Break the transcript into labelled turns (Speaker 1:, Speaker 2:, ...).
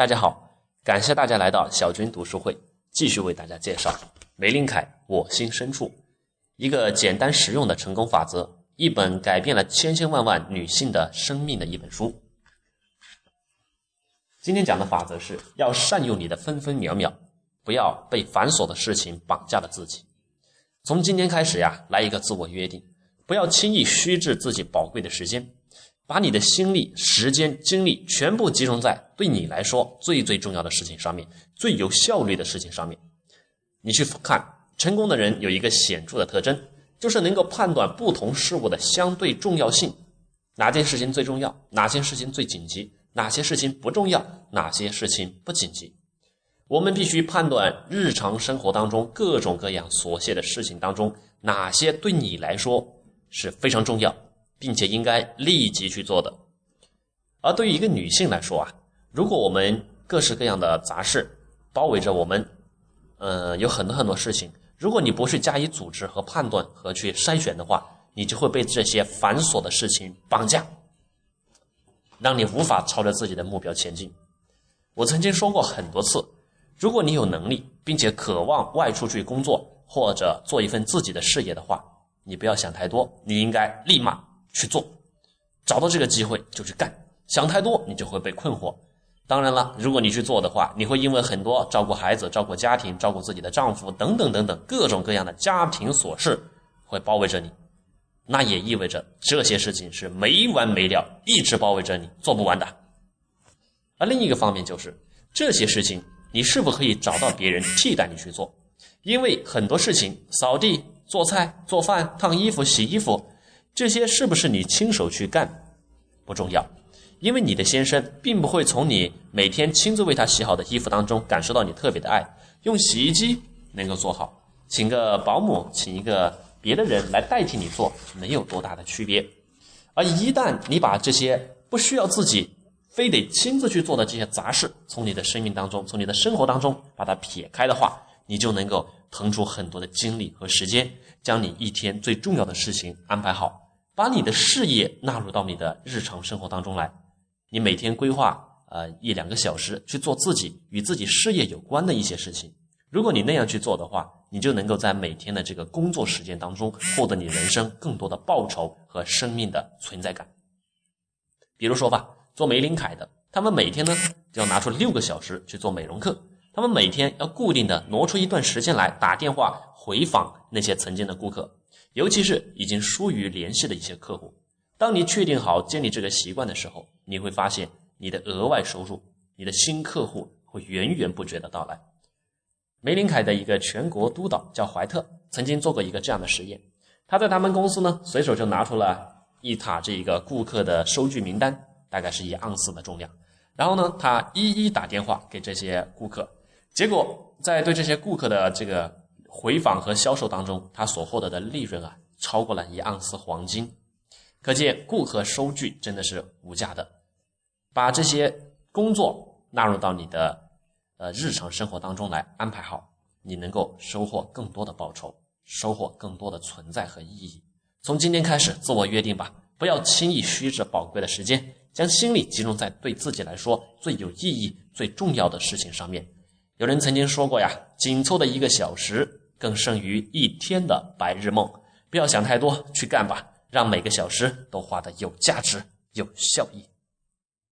Speaker 1: 大家好，感谢大家来到小军读书会，继续为大家介绍梅林凯《我心深处》，一个简单实用的成功法则，一本改变了千千万万女性的生命的一本书。今天讲的法则是要善用你的分分秒秒，不要被繁琐的事情绑架了自己。从今天开始呀，来一个自我约定，不要轻易虚掷自己宝贵的时间。把你的心力、时间、精力全部集中在对你来说最最重要的事情上面，最有效率的事情上面。你去看成功的人有一个显著的特征，就是能够判断不同事物的相对重要性，哪件事情最重要，哪件事情最紧急，哪些事情不重要，哪些事情不紧急。我们必须判断日常生活当中各种各样琐屑的事情当中，哪些对你来说是非常重要。并且应该立即去做的。而对于一个女性来说啊，如果我们各式各样的杂事包围着我们，呃，有很多很多事情，如果你不去加以组织和判断和去筛选的话，你就会被这些繁琐的事情绑架，让你无法朝着自己的目标前进。我曾经说过很多次，如果你有能力并且渴望外出去工作或者做一份自己的事业的话，你不要想太多，你应该立马。去做，找到这个机会就去干。想太多，你就会被困惑。当然了，如果你去做的话，你会因为很多照顾孩子、照顾家庭、照顾自己的丈夫等等等等各种各样的家庭琐事会包围着你。那也意味着这些事情是没完没了，一直包围着你，做不完的。而另一个方面就是这些事情，你是否可以找到别人替代你去做？因为很多事情，扫地、做菜、做饭、烫衣服、洗衣服。这些是不是你亲手去干不重要，因为你的先生并不会从你每天亲自为他洗好的衣服当中感受到你特别的爱。用洗衣机能够做好，请个保姆，请一个别的人来代替你做，没有多大的区别。而一旦你把这些不需要自己非得亲自去做的这些杂事，从你的生命当中，从你的生活当中把它撇开的话，你就能够腾出很多的精力和时间，将你一天最重要的事情安排好。把你的事业纳入到你的日常生活当中来，你每天规划呃一两个小时去做自己与自己事业有关的一些事情。如果你那样去做的话，你就能够在每天的这个工作时间当中获得你人生更多的报酬和生命的存在感。比如说吧，做玫琳凯的，他们每天呢就要拿出六个小时去做美容课，他们每天要固定的挪出一段时间来打电话回访那些曾经的顾客。尤其是已经疏于联系的一些客户，当你确定好建立这个习惯的时候，你会发现你的额外收入、你的新客户会源源不绝的到来。梅林凯的一个全国督导叫怀特，曾经做过一个这样的实验，他在他们公司呢，随手就拿出了一沓这一个顾客的收据名单，大概是一盎司的重量，然后呢，他一一打电话给这些顾客，结果在对这些顾客的这个。回访和销售当中，他所获得的利润啊，超过了一盎司黄金，可见顾客收据真的是无价的。把这些工作纳入到你的呃日常生活当中来安排好，你能够收获更多的报酬，收获更多的存在和意义。从今天开始，自我约定吧，不要轻易虚掷宝贵的时间，将心力集中在对自己来说最有意义、最重要的事情上面。有人曾经说过呀，紧凑的一个小时。更胜于一天的白日梦，不要想太多，去干吧，让每个小时都花的有价值、有效益。